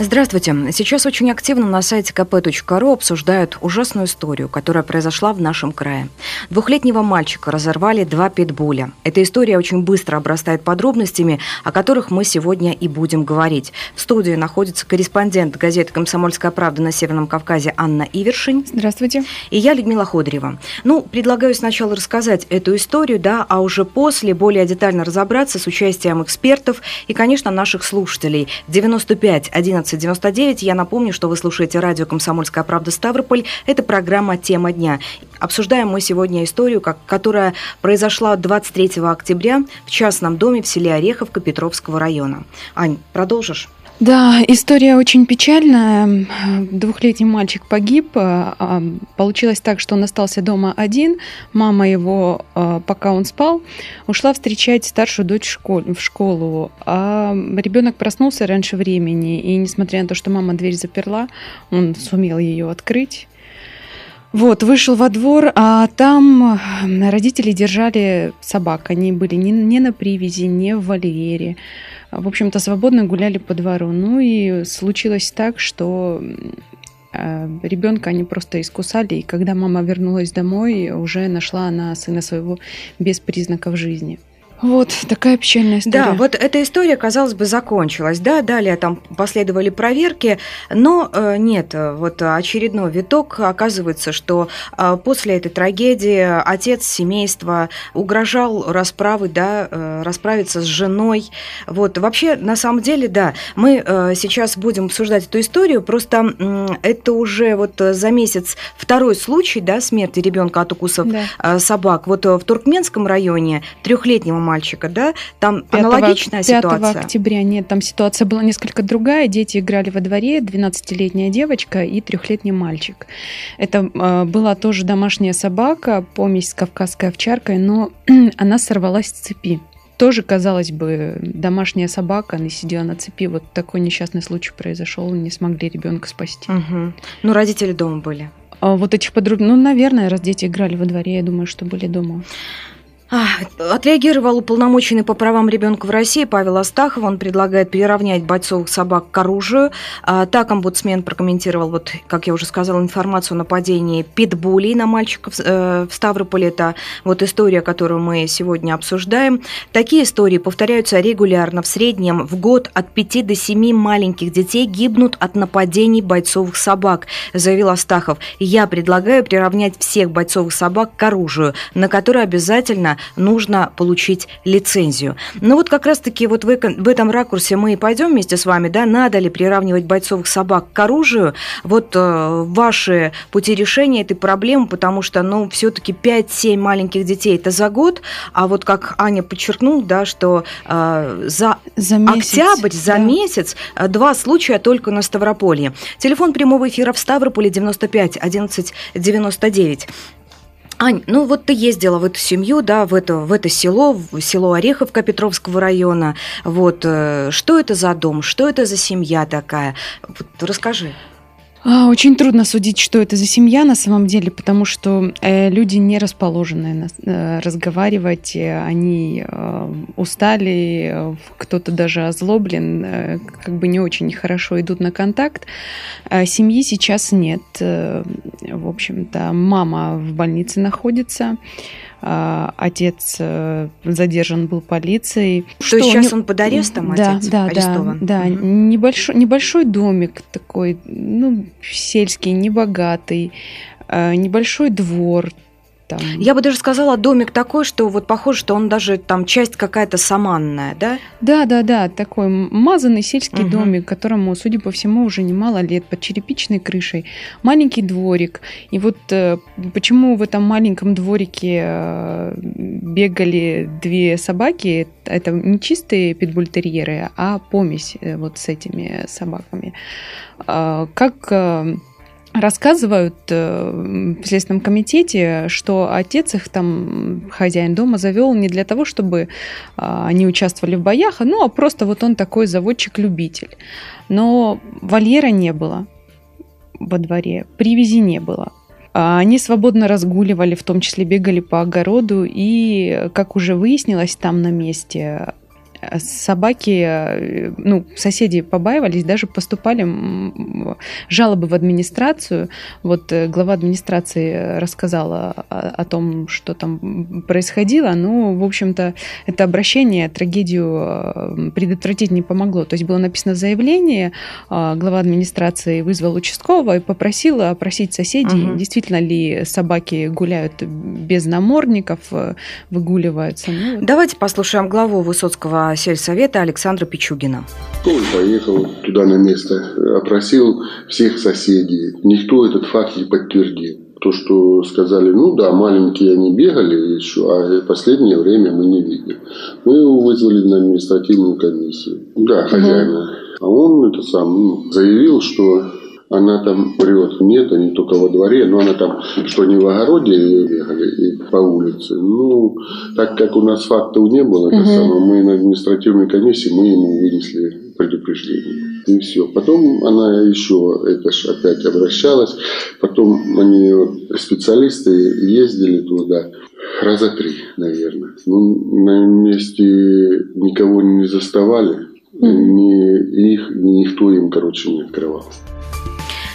Здравствуйте. Сейчас очень активно на сайте kp.ru обсуждают ужасную историю, которая произошла в нашем крае. Двухлетнего мальчика разорвали два питбуля. Эта история очень быстро обрастает подробностями, о которых мы сегодня и будем говорить. В студии находится корреспондент газеты «Комсомольская правда» на Северном Кавказе Анна Ивершин. Здравствуйте. И я, Людмила Ходорева. Ну, предлагаю сначала рассказать эту историю, да, а уже после более детально разобраться с участием экспертов и, конечно, наших слушателей. 95 11 11.99. Я напомню, что вы слушаете радио «Комсомольская правда. Ставрополь». Это программа «Тема дня». Обсуждаем мы сегодня историю, как, которая произошла 23 октября в частном доме в селе Ореховка Петровского района. Ань, продолжишь? Да, история очень печальная. Двухлетний мальчик погиб. А, а, получилось так, что он остался дома один. Мама его, а, пока он спал, ушла встречать старшую дочь в школу. А ребенок проснулся раньше времени. И несмотря на то, что мама дверь заперла, он сумел ее открыть. Вот, вышел во двор, а там родители держали собак. Они были не, на привязи, не в вольере в общем-то, свободно гуляли по двору. Ну и случилось так, что э, ребенка они просто искусали, и когда мама вернулась домой, уже нашла она сына своего без признаков жизни. Вот такая печальная история. Да, вот эта история, казалось бы, закончилась. Да, далее там последовали проверки, но э, нет, вот очередной виток. Оказывается, что э, после этой трагедии отец семейства угрожал расправой, да, э, расправиться с женой. Вот вообще, на самом деле, да, мы э, сейчас будем обсуждать эту историю. Просто э, это уже вот за месяц второй случай, да, смерти ребенка от укусов да. э, собак. Вот в Туркменском районе трехлетнего мальчика, да? Там 5, аналогичная 5 ситуация. 5 октября нет, там ситуация была несколько другая. Дети играли во дворе, 12-летняя девочка и трехлетний мальчик. Это э, была тоже домашняя собака, помесь с кавказской овчаркой, но она сорвалась с цепи тоже, казалось бы, домашняя собака, она сидела на цепи. Вот такой несчастный случай произошел, не смогли ребенка спасти. Угу. Ну, родители дома были. А вот этих подробностей, ну, наверное, раз дети играли во дворе, я думаю, что были дома. Отреагировал уполномоченный по правам ребенка в России Павел Астахов. Он предлагает приравнять бойцовых собак к оружию. А, так омбудсмен прокомментировал, вот, как я уже сказала, информацию о нападении питбулей на мальчиков э, в Ставрополе. Это вот история, которую мы сегодня обсуждаем. Такие истории повторяются регулярно. В среднем в год от 5 до 7 маленьких детей гибнут от нападений бойцовых собак, заявил Астахов. Я предлагаю приравнять всех бойцовых собак к оружию, на которое обязательно нужно получить лицензию. Но вот как раз-таки вот в, в этом ракурсе мы и пойдем вместе с вами, да, надо ли приравнивать бойцовых собак к оружию, вот э, ваши пути решения этой проблемы, потому что, ну, все-таки 5-7 маленьких детей это за год, а вот как Аня подчеркнул, да, что э, за, за месяц, октябрь, за да. месяц э, два случая только на Ставрополье. Телефон прямого эфира в Ставрополе 95 11 99. Ань, ну вот ты ездила в эту семью, да, в это, в это село, в село Ореховка Петровского района. Вот, э, что это за дом, что это за семья такая? Вот, расскажи. А, очень трудно судить, что это за семья на самом деле, потому что э, люди не расположены э, разговаривать, э, они э, устали, э, кто-то даже озлоблен, э, как бы не очень хорошо идут на контакт. Э, семьи сейчас нет. В общем-то, мама в больнице находится. А, отец э, задержан был полицией. То что есть сейчас он под арестом, да, отец да, арестован? Да, да. Угу. Небольшой, небольшой домик такой, ну, сельский, небогатый, э, небольшой двор, там... Я бы даже сказала, домик такой, что вот похоже, что он даже там часть какая-то саманная, да? Да, да, да, такой мазанный сельский угу. домик, которому, судя по всему, уже немало лет, под черепичной крышей. Маленький дворик. И вот э, почему в этом маленьком дворике э, бегали две собаки, это не чистые питбультерьеры, а помесь э, вот с этими собаками. Э, как... Рассказывают э, в Следственном комитете, что отец их там, хозяин дома, завел не для того, чтобы а, они участвовали в боях, ну, а просто вот он такой заводчик-любитель. Но вольера не было во дворе, привязи не было. А они свободно разгуливали, в том числе бегали по огороду, и, как уже выяснилось там на месте, собаки, э, ну, соседи побаивались, даже поступали жалобы в администрацию. Вот э, глава администрации рассказала о, о том, что там происходило. Ну, в общем-то, это обращение трагедию э, предотвратить не помогло. То есть было написано заявление, глава администрации вызвал участкового и попросил опросить соседей, угу. действительно ли собаки гуляют без намордников, выгуливаются. Ну, Давайте послушаем главу Высоцкого сельсовета Александра Пичугина. Он поехал туда на место, опросил всех соседей. Никто этот факт не подтвердил. То, что сказали, ну да, маленькие они бегали еще, а последнее время мы не видели. Мы его вызвали на административную комиссию. Да, хозяина. Угу. А он это сам ну, заявил, что она там врет. Нет, они только во дворе, но она там, что не в огороде бегали и по улице. Ну, так как у нас фактов не было, угу. самое, мы на административной комиссии, мы ему вынесли предупреждение. И все. Потом она еще, это ж опять обращалась. Потом они, специалисты, ездили туда раза три, наверное. Ну, на месте никого не заставали. Ни их, ни никто им, короче, не открывал.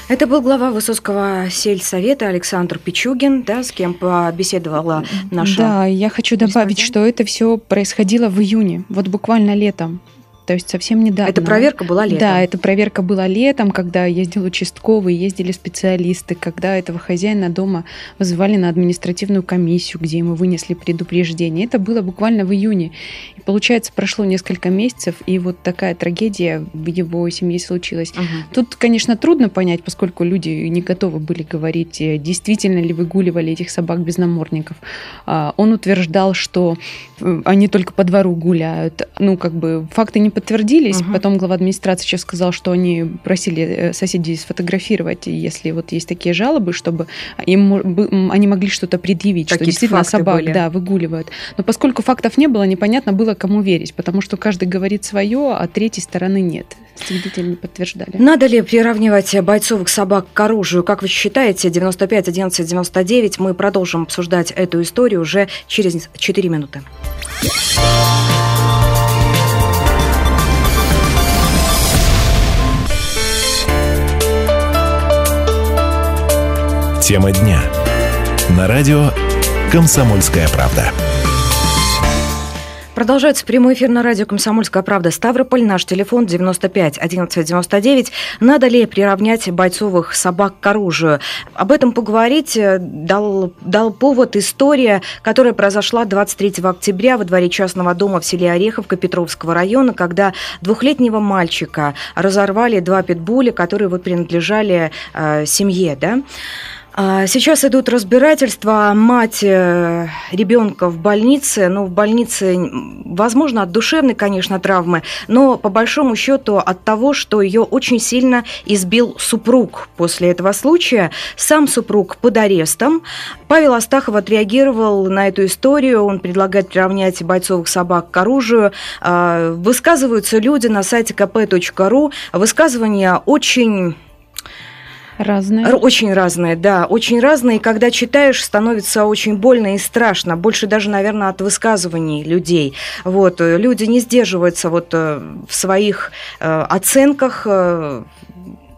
Это был глава Высоцкого сельсовета Александр Пичугин, да, с кем побеседовала наша... Да, я хочу добавить, что это все происходило в июне, вот буквально летом. То есть совсем недавно. Эта проверка была летом? Да, эта проверка была летом, когда ездил участковый, ездили специалисты, когда этого хозяина дома вызывали на административную комиссию, где ему вынесли предупреждение. Это было буквально в июне. И получается, прошло несколько месяцев, и вот такая трагедия в его семье случилась. Угу. Тут, конечно, трудно понять, поскольку люди не готовы были говорить, э, действительно ли выгуливали этих собак без намордников. А, он утверждал, что э, они только по двору гуляют. Ну, как бы факты не подтвердились. Угу. Потом глава администрации сейчас сказал, что они просили э, соседей сфотографировать, если вот есть такие жалобы, чтобы им, они могли что-то предъявить, Какие что действительно собак были. да, выгуливают. Но поскольку фактов не было, непонятно было, кому верить, потому что каждый говорит свое, а третьей стороны нет. Свидетели не подтверждали. Надо ли приравнивать бойцовых собак к оружию? Как вы считаете, 95 11 99? Мы продолжим обсуждать эту историю уже через 4 минуты. Тема дня. На радио «Комсомольская правда». Продолжается прямой эфир на радио «Комсомольская правда». Ставрополь, наш телефон 95 11 99. Надо ли приравнять бойцовых собак к оружию? Об этом поговорить э, дал, дал повод история, которая произошла 23 октября во дворе частного дома в селе Ореховка Петровского района, когда двухлетнего мальчика разорвали два питбуля, которые вот принадлежали э, семье. Да? А, сейчас идут разбирательства. Мать э, ребенка в больнице. Ну, в больнице, возможно, от душевной, конечно, травмы, но по большому счету от того, что ее очень сильно избил супруг после этого случая. Сам супруг под арестом. Павел Астахов отреагировал на эту историю. Он предлагает приравнять бойцовых собак к оружию. А, высказываются люди на сайте kp.ru. Высказывания очень Разные. Очень разные, да, очень разные. И когда читаешь, становится очень больно и страшно. Больше даже, наверное, от высказываний людей. Вот, э, люди не сдерживаются вот э, в своих э, оценках,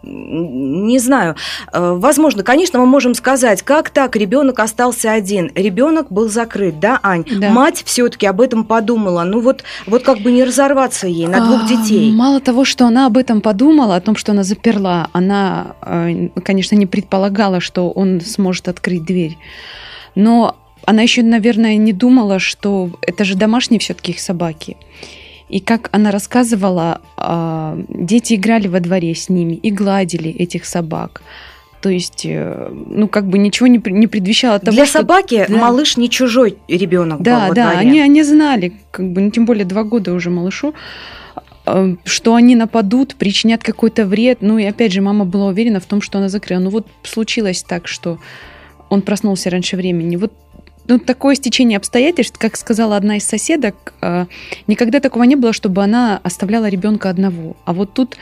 не знаю, э, возможно, конечно, мы можем сказать, как так ребенок остался один, ребенок был закрыт, да, Ань? Да. Мать все-таки об этом подумала, ну вот, вот как бы не разорваться ей на двух а, детей. Мало того, что она об этом подумала, о том, что она заперла, она, э, конечно, не предполагала, что он сможет открыть дверь, но она еще, наверное, не думала, что это же домашние все-таки их собаки. И как она рассказывала, а, дети играли во дворе с ними и гладили этих собак. То есть, э, ну, как бы ничего не, не предвещало того, Для что... собаки да. малыш не чужой ребенок Да, был да, дворе. они, они знали, как бы, ну, тем более два года уже малышу, а, что они нападут, причинят какой-то вред. Ну, и опять же, мама была уверена в том, что она закрыла. Ну, вот случилось так, что он проснулся раньше времени. Вот ну, такое стечение обстоятельств, как сказала одна из соседок, э, никогда такого не было, чтобы она оставляла ребенка одного. А вот тут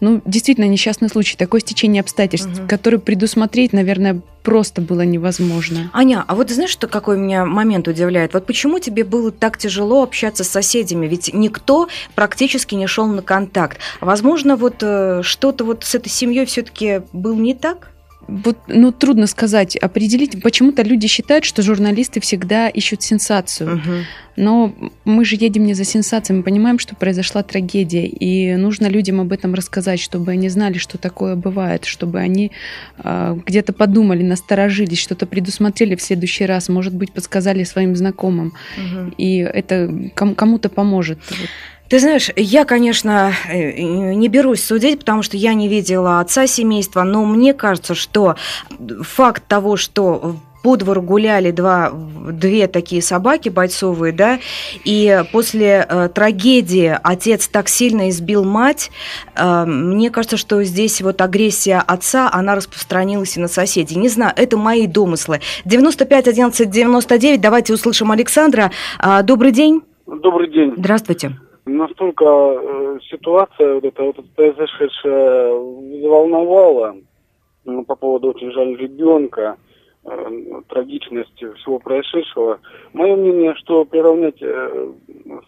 ну, действительно, несчастный случай, такое стечение обстоятельств, угу. который предусмотреть, наверное, просто было невозможно. Аня, а вот знаешь, что какой меня момент удивляет? Вот почему тебе было так тяжело общаться с соседями? Ведь никто практически не шел на контакт. Возможно, вот э, что-то вот с этой семьей все-таки было не так? Вот, ну, трудно сказать, определить. Почему-то люди считают, что журналисты всегда ищут сенсацию. Угу. Но мы же едем не за сенсацией, мы понимаем, что произошла трагедия, и нужно людям об этом рассказать, чтобы они знали, что такое бывает, чтобы они э, где-то подумали, насторожились, что-то предусмотрели в следующий раз, может быть, подсказали своим знакомым, угу. и это ком- кому-то поможет. Ты знаешь, я, конечно, э, не берусь судить, потому что я не видела отца семейства, но мне кажется, что факт того, что по двору гуляли два, две такие собаки бойцовые, да, и после э, трагедии отец так сильно избил мать, э, мне кажется, что здесь вот агрессия отца, она распространилась и на соседей. Не знаю, это мои домыслы. 95 11 99, давайте услышим Александра. Э, добрый день. Добрый день. Здравствуйте настолько э, ситуация вот эта вот произошедшая взволновала ну, по поводу очень жаль ребенка, э, трагичности всего происшедшего. Мое мнение, что приравнять э,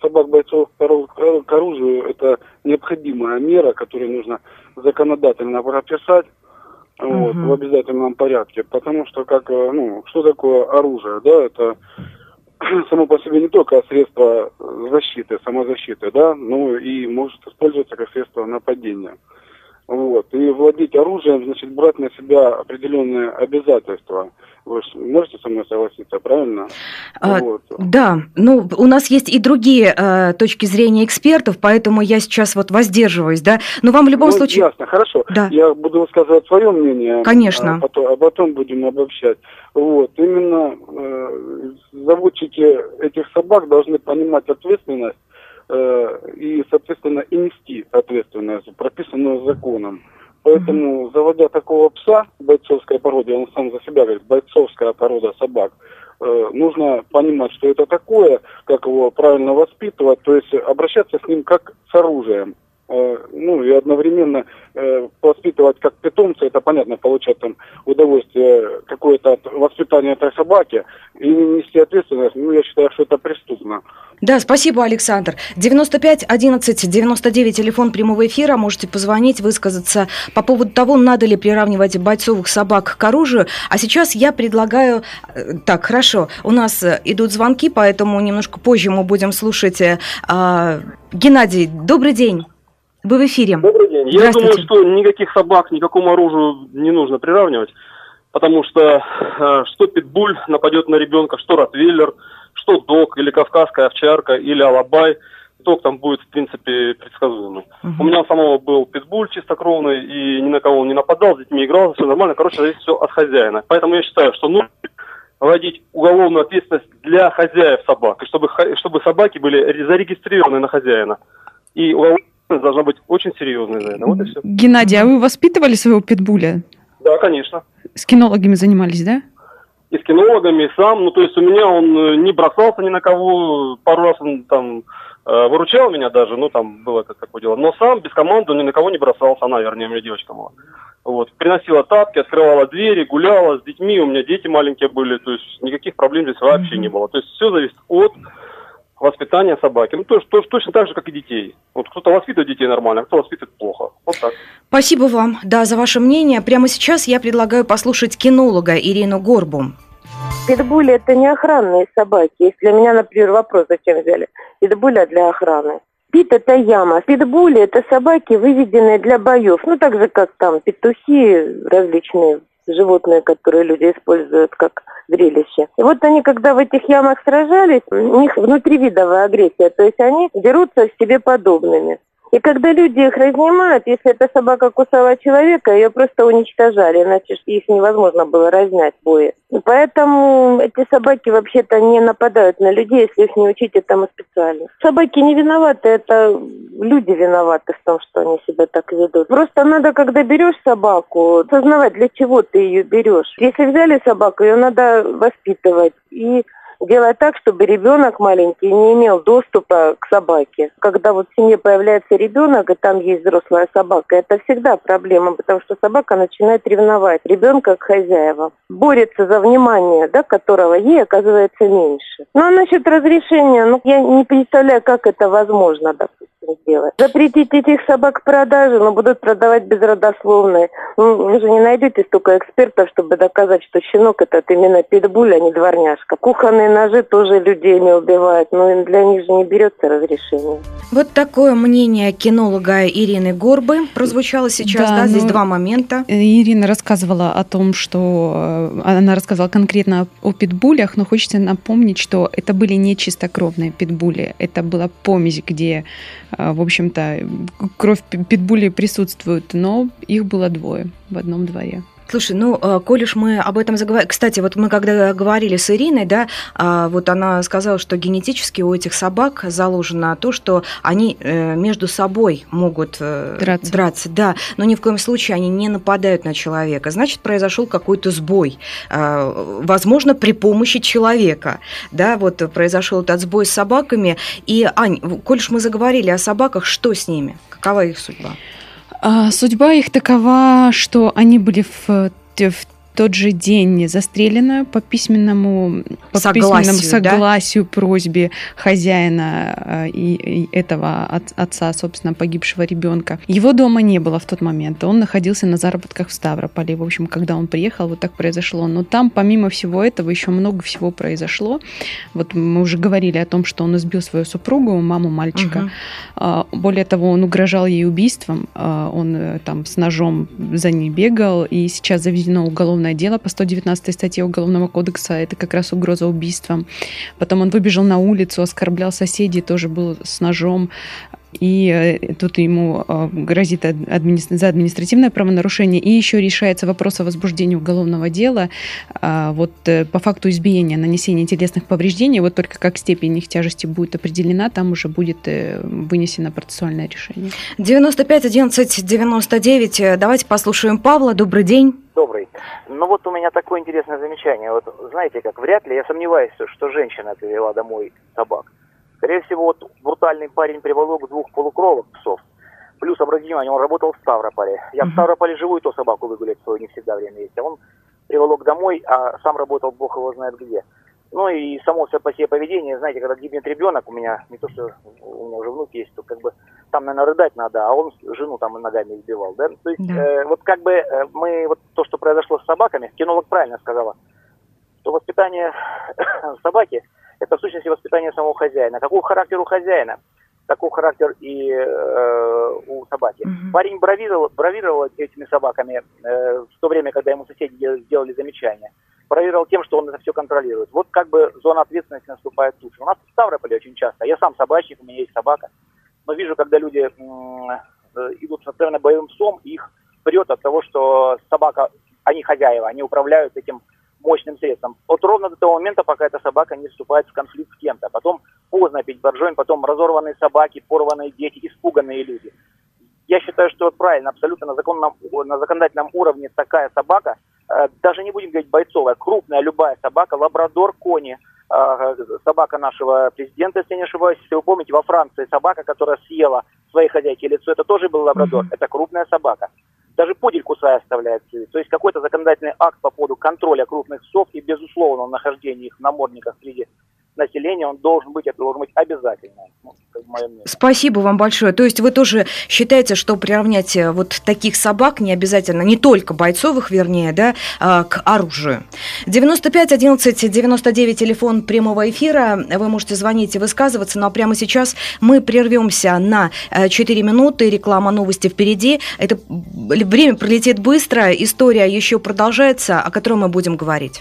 собак бойцов к оружию это необходимая мера, которую нужно законодательно прописать вот, угу. в обязательном порядке. Потому что как, ну, что такое оружие, да, это само по себе не только средство защиты, самозащиты, да, но и может использоваться как средство нападения. Вот. И владеть оружием, значит, брать на себя определенные обязательства. Вы можете со мной согласиться, правильно? А, вот. Да, ну, у нас есть и другие э, точки зрения экспертов, поэтому я сейчас вот воздерживаюсь, да. Но вам в любом ну, случае... Ясно, хорошо. Да. Я буду высказывать свое мнение. Конечно. А потом, а потом будем обобщать. Вот. Именно э, заводчики этих собак должны понимать ответственность и, соответственно, и нести ответственность, прописанную законом. Поэтому, mm-hmm. заводя такого пса бойцовской породы, он сам за себя говорит, бойцовская порода собак, э, нужно понимать, что это такое, как его правильно воспитывать, то есть обращаться с ним как с оружием. Э, ну и одновременно э, воспитывать как питомца, это понятно, получать там удовольствие какое-то от воспитания этой собаки и нести ответственность, ну я считаю, что это преступно. Да, спасибо, Александр. 95 11 99, телефон прямого эфира. Можете позвонить, высказаться по поводу того, надо ли приравнивать бойцовых собак к оружию. А сейчас я предлагаю... Э, так, хорошо, у нас идут звонки, поэтому немножко позже мы будем слушать. А, Геннадий, добрый день. Вы в эфире. Добрый день. Я думаю, что никаких собак никакому оружию не нужно приравнивать, потому что э, что питбуль нападет на ребенка, что ротвейлер, что дог или кавказская овчарка или алабай, итог там будет, в принципе, предсказуемый. Угу. У меня самого был питбуль чистокровный, и ни на кого он не нападал, с детьми играл, все нормально. Короче, зависит все от хозяина. Поэтому я считаю, что нужно вводить уголовную ответственность для хозяев собак, и чтобы, чтобы собаки были зарегистрированы на хозяина. И уголовная должна быть очень серьезной за это. Вот и все. Геннадий, а вы воспитывали своего питбуля? Да, конечно. С кинологами занимались, да? И с кинологами, и сам. Ну, то есть у меня он э, не бросался ни на кого. Пару раз он там э, выручал меня даже, ну, там было как такое дело. Но сам без команды он ни на кого не бросался. Она, вернее, у меня девочка была. Вот. Приносила тапки, открывала двери, гуляла с детьми. У меня дети маленькие были. То есть никаких проблем здесь вообще не было. То есть все зависит от воспитания собаки. Ну, то, то, точно так же, как и детей. Вот кто-то воспитывает детей нормально, а кто воспитывает плохо. Вот так. Спасибо вам, да, за ваше мнение. Прямо сейчас я предлагаю послушать кинолога Ирину Горбу. Питбули – это не охранные собаки. Если у меня, например, вопрос, зачем взяли питбуля для охраны. Пит – это яма. Питбули – это собаки, выведенные для боев. Ну, так же, как там петухи различные животные, которые люди используют как зрелище. И вот они, когда в этих ямах сражались, у них внутривидовая агрессия, то есть они дерутся с себе подобными. И когда люди их разнимают, если эта собака кусала человека, ее просто уничтожали, иначе их невозможно было разнять в бое. И поэтому эти собаки вообще-то не нападают на людей, если их не учить этому специально. Собаки не виноваты, это люди виноваты в том, что они себя так ведут. Просто надо, когда берешь собаку, сознавать, для чего ты ее берешь. Если взяли собаку, ее надо воспитывать. И делать так, чтобы ребенок маленький не имел доступа к собаке. Когда вот в семье появляется ребенок, и там есть взрослая собака, это всегда проблема, потому что собака начинает ревновать ребенка к хозяевам. Борется за внимание, да, которого ей оказывается меньше. Ну, а насчет разрешения, ну, я не представляю, как это возможно, допустим сделать. Запретить этих собак к продаже, но будут продавать безродословные. Ну, вы же не найдете столько экспертов, чтобы доказать, что щенок этот именно питбуль, а не дворняжка. Кухонные ножи тоже людей не убивают, но для них же не берется разрешение. Вот такое мнение кинолога Ирины Горбы прозвучало сейчас, да, да здесь ну, два момента. Ирина рассказывала о том, что э, она рассказывала конкретно о питбулях, но хочется напомнить, что это были не чистокровные питбули, это была помесь, где а, в общем-то, кровь питбулей присутствует, но их было двое в одном дворе. Слушай, ну, а, коль уж мы об этом заговорили... Кстати, вот мы когда говорили с Ириной, да, а, вот она сказала, что генетически у этих собак заложено то, что они э, между собой могут э, драться. драться, да, но ни в коем случае они не нападают на человека. Значит, произошел какой-то сбой, а, возможно, при помощи человека, да, вот произошел этот сбой с собаками. И, Ань, коль уж мы заговорили о собаках, что с ними? Какова их судьба? А, судьба их такова, что они были в, в тот же день застрелена по письменному, по согласию, письменному согласию, да? просьбе хозяина э, и, и этого отца, собственно, погибшего ребенка. Его дома не было в тот момент. Он находился на заработках в Ставрополе. В общем, когда он приехал, вот так произошло. Но там, помимо всего этого, еще много всего произошло. Вот мы уже говорили о том, что он избил свою супругу, маму мальчика. Угу. Более того, он угрожал ей убийством. А, он э, там с ножом за ней бегал. И сейчас заведено уголовное уголовное дело по 119 статье Уголовного кодекса. Это как раз угроза убийством. Потом он выбежал на улицу, оскорблял соседей, тоже был с ножом. И э, тут ему э, грозит за административное правонарушение. И еще решается вопрос о возбуждении уголовного дела а, вот э, по факту избиения, нанесения телесных повреждений. Вот только как степень их тяжести будет определена, там уже будет вынесено процессуальное решение. 95 11 99. Давайте послушаем Павла. Добрый день. Добрый. Ну вот у меня такое интересное замечание. Вот знаете как, вряд ли, я сомневаюсь, что женщина привела домой собак. Скорее всего, вот брутальный парень приволок двух полукровок псов. Плюс, обратите внимание, он работал в Ставрополе. Я в Ставрополе живу, и то собаку выгулять свою не всегда время есть. А он приволок домой, а сам работал, бог его знает где. Ну и само по себе поведение, знаете, когда гибнет ребенок, у меня не то, что у меня уже внук есть, то как бы там, наверное, рыдать надо, а он жену там ногами избивал, да? То есть да. э, вот как бы э, мы, вот то, что произошло с собаками, кинолог правильно сказала, что воспитание собаки – это в сущности воспитание самого хозяина. Какой характер у хозяина, такой характер и э, у собаки. Угу. Парень бравировал, бравировал этими собаками э, в то время, когда ему соседи сделали замечания. Бравировал тем, что он это все контролирует. Вот как бы зона ответственности наступает тут. У нас в Ставрополе очень часто. Я сам собачник, у меня есть собака. Но вижу, когда люди э, идут с откровенно боевым псом, их прет от того, что собака, они хозяева, они управляют этим мощным средством. Вот ровно до того момента, пока эта собака не вступает в конфликт с кем-то. Потом поздно пить боржоми, потом разорванные собаки, порванные дети, испуганные люди. Я считаю, что правильно, абсолютно на, законном, на законодательном уровне такая собака, э, даже не будем говорить бойцовая, крупная любая собака, лабрадор, кони, э, собака нашего президента, если не ошибаюсь, если вы помните, во Франции собака, которая съела своей хозяйки лицо, это тоже был лабрадор, mm-hmm. это крупная собака даже пудель кусая оставляет То есть какой-то законодательный акт по поводу контроля крупных псов и безусловного нахождения их в намордниках среди населения, он должен быть, это должен быть обязательно. Ну, Спасибо вам большое. То есть вы тоже считаете, что приравнять э, вот таких собак не обязательно, не только бойцовых, вернее, да, а, к оружию. 95 11 99 телефон прямого эфира. Вы можете звонить и высказываться, но прямо сейчас мы прервемся на 4 э, минуты. Реклама новости впереди. Это время пролетит быстро, история еще продолжается, о которой мы будем говорить.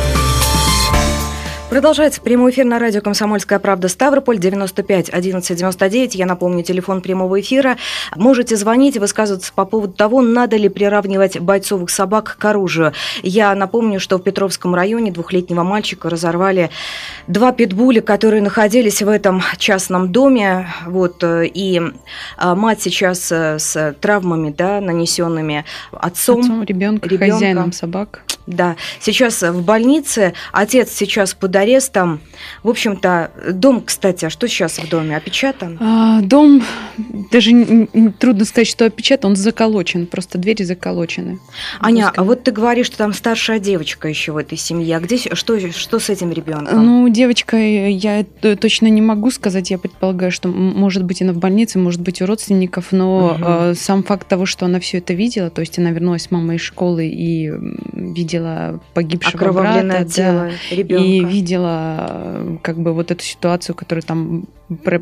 Продолжается прямой эфир на радио «Комсомольская правда» Ставрополь, 95 11 99. Я напомню, телефон прямого эфира. Можете звонить и высказываться по поводу того, надо ли приравнивать бойцовых собак к оружию. Я напомню, что в Петровском районе двухлетнего мальчика разорвали два питбуля, которые находились в этом частном доме. Вот, э, и а, мать сейчас э, с травмами, да, нанесенными отцом. Отцом ребенка, ребенка. хозяином собак. Да, сейчас в больнице. Отец сейчас под арестом. В общем-то, дом, кстати, а что сейчас в доме? Опечатан? А, дом, даже трудно сказать, что опечатан, он заколочен, просто двери заколочены. Аня, а вот ты говоришь, что там старшая девочка еще в этой семье. А где, что, что с этим ребенком? Ну, девочка, я точно не могу сказать. Я предполагаю, что может быть она в больнице, может быть у родственников, но угу. сам факт того, что она все это видела, то есть она вернулась с мамой из школы и видела погибшего брата, тело да, ребенка. и видела как бы вот эту ситуацию, которая там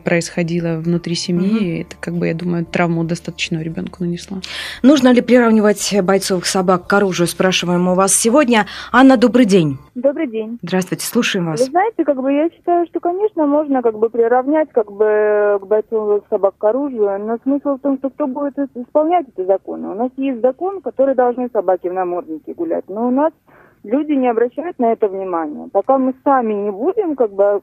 происходило внутри семьи, угу. это, как бы, я думаю, травму достаточно ребенку нанесла. Нужно ли приравнивать бойцовых собак к оружию, спрашиваем у вас сегодня. Анна, добрый день. Добрый день. Здравствуйте, слушаем вас. Вы знаете, как бы я считаю, что, конечно, можно как бы приравнять как бы к бойцовых собак к оружию, но смысл в том, что кто будет исполнять эти законы. У нас есть закон, который должны собаки в наморднике гулять, но у нас люди не обращают на это внимания. Пока мы сами не будем как бы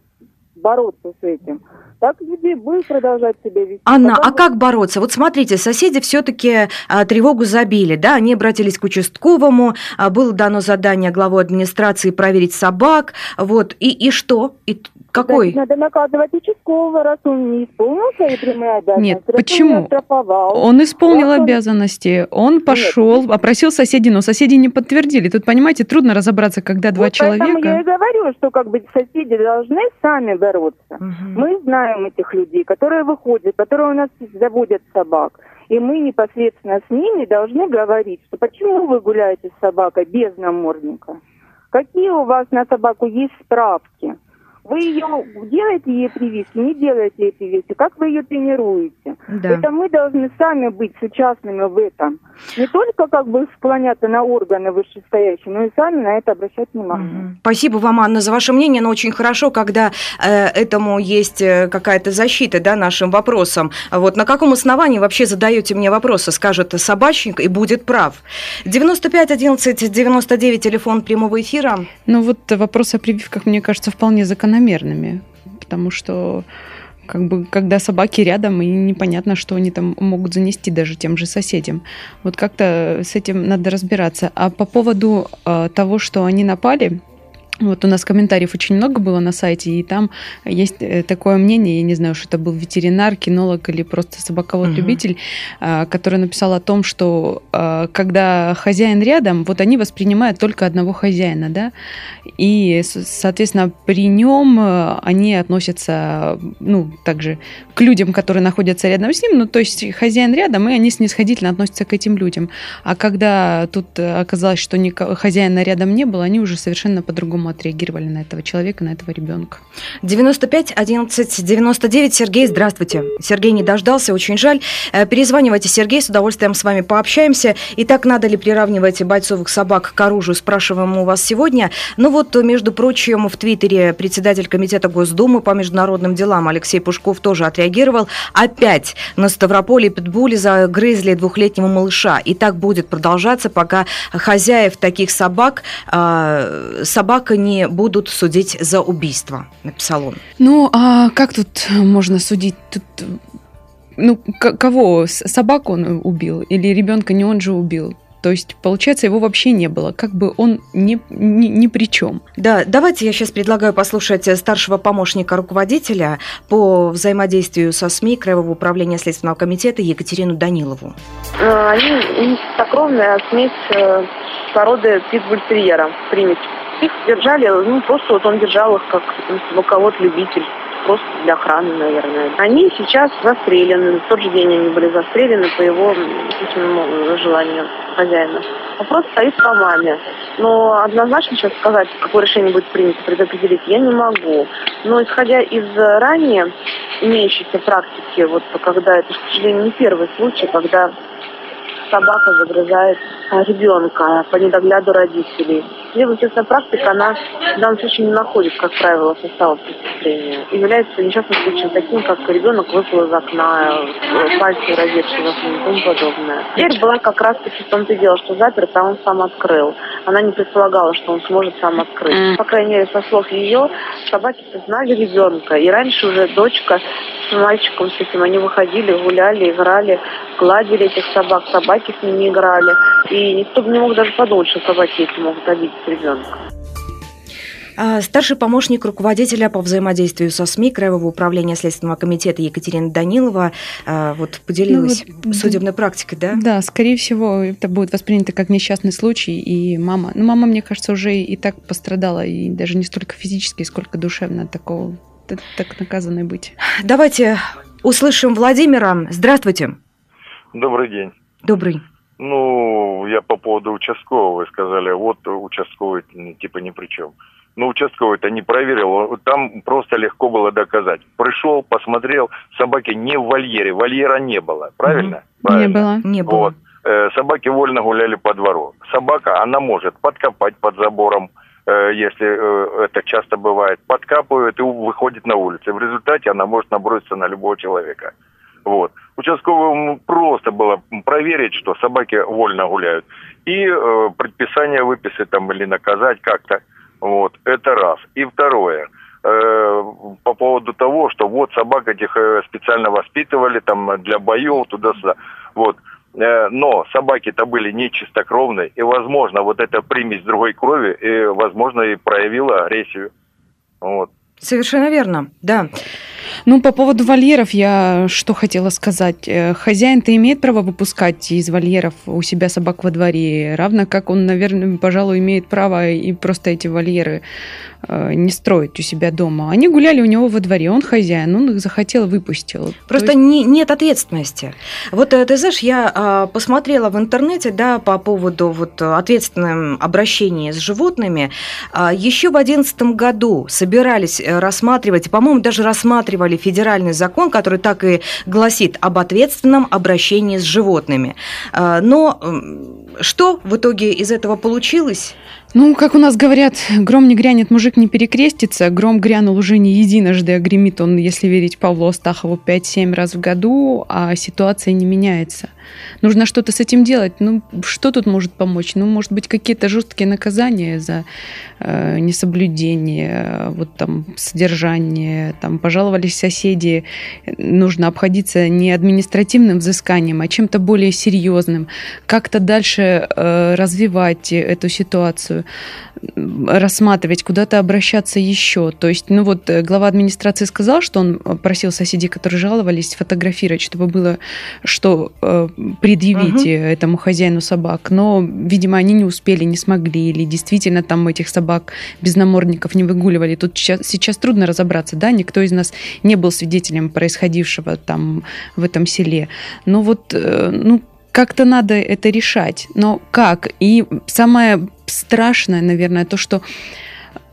бороться с этим, так люди будут продолжать себя вести. Анна, Пока а мы... как бороться? Вот смотрите, соседи все-таки а, тревогу забили, да, они обратились к участковому, а, было дано задание главу администрации проверить собак, вот, и, и что? И какой? Надо наказывать участкового, раз он не исполнил свои прямые обязанности. Нет, почему? Он, он исполнил раз обязанности, он пошел, Нет. опросил соседей, но соседи не подтвердили. Тут, понимаете, трудно разобраться, когда вот два человека... Поэтому я и говорю, что как бы соседи должны сами бороться. Угу. Мы знаем этих людей, которые выходят, которые у нас заводят собак. И мы непосредственно с ними должны говорить, что почему вы гуляете с собакой без намордника? Какие у вас на собаку есть справки? Вы ее делаете ей прививки, не делаете ей прививки, как вы ее тренируете? Да. Это мы должны сами быть соучастными в этом. Не только как бы склоняться на органы вышестоящие, но и сами на это обращать внимание. Спасибо вам, Анна, за ваше мнение, но очень хорошо, когда э, этому есть э, какая-то защита, да, нашим вопросам. Вот на каком основании вообще задаете мне вопросы, скажет собачник и будет прав. 95 11 99 телефон прямого эфира. Ну вот вопрос о прививках, мне кажется, вполне закономерными, потому что как бы, когда собаки рядом, и непонятно, что они там могут занести даже тем же соседям. Вот как-то с этим надо разбираться. А по поводу э, того, что они напали, вот у нас комментариев очень много было на сайте, и там есть э, такое мнение, я не знаю, что это был ветеринар, кинолог или просто собаковод-любитель, угу. который написал о том, что а, когда хозяин рядом, вот они воспринимают только одного хозяина, да, и, соответственно, при нем э, они относятся, ну, также к людям, которые находятся рядом с ним, ну, то есть хозяин рядом, и они снисходительно относятся к этим людям. А когда тут оказалось, что хозяина рядом не было, они уже совершенно по-другому по-другому отреагировали на этого человека, на этого ребенка. 95 11 99. Сергей, здравствуйте. Сергей не дождался, очень жаль. Э, перезванивайте, Сергей, с удовольствием с вами пообщаемся. Итак, надо ли приравнивать бойцовых собак к оружию, спрашиваем у вас сегодня. Ну вот, между прочим, в Твиттере председатель Комитета Госдумы по международным делам Алексей Пушков тоже отреагировал. Опять на Ставрополе питбули загрызли двухлетнего малыша. И так будет продолжаться, пока хозяев таких собак, э, собака не будут судить за убийство, написал он. Ну, а как тут можно судить? Тут ну, кого? Собаку он убил? Или ребенка не он же убил? То есть, получается, его вообще не было, как бы он ни, ни, ни при чем. Да, давайте я сейчас предлагаю послушать старшего помощника руководителя по взаимодействию со СМИ Краевого управления Следственного комитета Екатерину Данилову. Э, они не чистокровная смесь э, породы питбультерьера, примесь. Их держали, ну, просто вот он держал их как собаковод-любитель просто для охраны, наверное. Они сейчас застрелены. В тот же день они были застрелены по его письменному желанию хозяина. Вопрос стоит по маме. Но однозначно сейчас сказать, какое решение будет принято, предопределить, я не могу. Но исходя из ранее имеющейся практики, вот когда это, к сожалению, не первый случай, когда собака загрызает а, ребенка по недогляду родителей. Следовательно, практика, она в данном случае не находит, как правило, состава преступления. И является несчастным случаем таким, как ребенок выпал из окна, э, пальцы разевшие и тому подобное. Дверь была как раз-таки в том-то дело, что заперта, а он сам открыл. Она не предполагала, что он сможет сам открыть. По крайней мере, со слов ее, собаки знали ребенка. И раньше уже дочка с мальчиком с этим, они выходили, гуляли, играли, гладили этих собак, собаки с ними играли. И никто бы не мог даже подумать, что собаки эти могут обидеть ребенка. А, старший помощник руководителя по взаимодействию со СМИ Краевого управления Следственного комитета Екатерина Данилова а, вот поделилась ну, вот, судебной практикой, да? Да, скорее всего, это будет воспринято как несчастный случай, и мама, ну, мама, мне кажется, уже и так пострадала, и даже не столько физически, сколько душевно от такого, так наказанной быть. Давайте услышим Владимира. Здравствуйте. Добрый день. Добрый. Ну, я по поводу участкового. Вы сказали, вот участковый типа ни при чем. Ну, участковый-то не проверил, там просто легко было доказать. Пришел, посмотрел, собаки не в вольере, вольера не было, правильно? Угу. Правильно. Не было. Не было. Вот. Э, собаки вольно гуляли по двору. Собака, она может подкопать под забором, э, если э, это часто бывает, подкапывает и выходит на улицу. В результате она может наброситься на любого человека. Вот. Участковому просто было проверить, что собаки вольно гуляют. И э, предписание выписать там или наказать как-то. Вот, это раз. И второе, э, по поводу того, что вот собак этих э, специально воспитывали там для боев туда-сюда. Вот. Э, но собаки-то были не чистокровные, и, возможно, вот эта примесь другой крови, и, возможно, и проявила агрессию. Вот. Совершенно верно, да. Ну, по поводу вольеров я что хотела сказать. Э, хозяин-то имеет право выпускать из вольеров у себя собак во дворе, равно как он, наверное, пожалуй, имеет право и просто эти вольеры Э, не строить у себя дома. Они гуляли у него во дворе, он хозяин, он их захотел, выпустил. Просто есть... не, нет ответственности. Вот э, ты знаешь, я а, посмотрела в интернете, да, по поводу вот ответственным обращения с животными. А, еще в 2011 году собирались рассматривать, по-моему, даже рассматривали федеральный закон, который так и гласит об ответственном обращении с животными. А, но что в итоге из этого получилось? Ну, как у нас говорят, гром не грянет, мужик не перекрестится. Гром грянул уже не единожды, а гремит он, если верить Павлу Астахову, 5-7 раз в году, а ситуация не меняется. Нужно что-то с этим делать. Ну, что тут может помочь? Ну, может быть, какие-то жесткие наказания за э, несоблюдение, вот там, содержание, там, пожаловались соседи. Нужно обходиться не административным взысканием, а чем-то более серьезным. Как-то дальше э, развивать эту ситуацию рассматривать, куда-то обращаться еще. То есть, ну вот э, глава администрации сказал, что он просил соседей, которые жаловались, фотографировать, чтобы было что э, предъявить угу. этому хозяину собак. Но, видимо, они не успели, не смогли, или действительно там этих собак без намордников не выгуливали. Тут сейчас, сейчас трудно разобраться, да, никто из нас не был свидетелем происходившего там в этом селе. Но вот, э, ну, как-то надо это решать. Но как? И самое страшное, наверное, то, что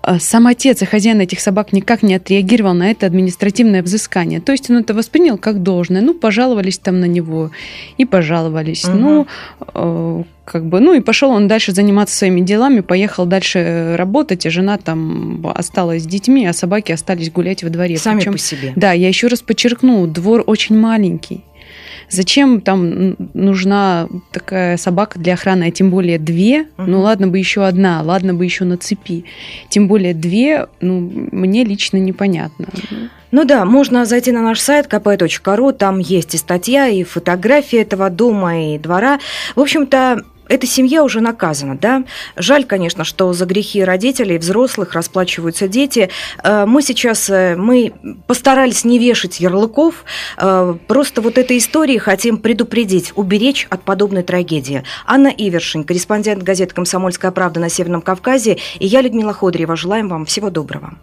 э, сам отец и хозяин этих собак никак не отреагировал на это административное взыскание. То есть он это воспринял как должное. Ну, пожаловались там на него и пожаловались. Угу. Ну, э, как бы, ну и пошел он дальше заниматься своими делами, поехал дальше работать, и жена там осталась с детьми, а собаки остались гулять во дворе. Сами Причем, по себе. Да, я еще раз подчеркну, двор очень маленький. Зачем там нужна такая собака для охраны, а тем более две? Uh-huh. Ну ладно бы еще одна, ладно бы еще на цепи. Тем более две, ну мне лично непонятно. Ну да, можно зайти на наш сайт kp.ru, там есть и статья, и фотографии этого дома, и двора. В общем-то, эта семья уже наказана, да? Жаль, конечно, что за грехи родителей, взрослых расплачиваются дети. Э, мы сейчас, э, мы постарались не вешать ярлыков, э, просто вот этой истории хотим предупредить, уберечь от подобной трагедии. Анна Ивершин, корреспондент газеты «Комсомольская правда» на Северном Кавказе, и я, Людмила Ходрева, желаем вам всего доброго.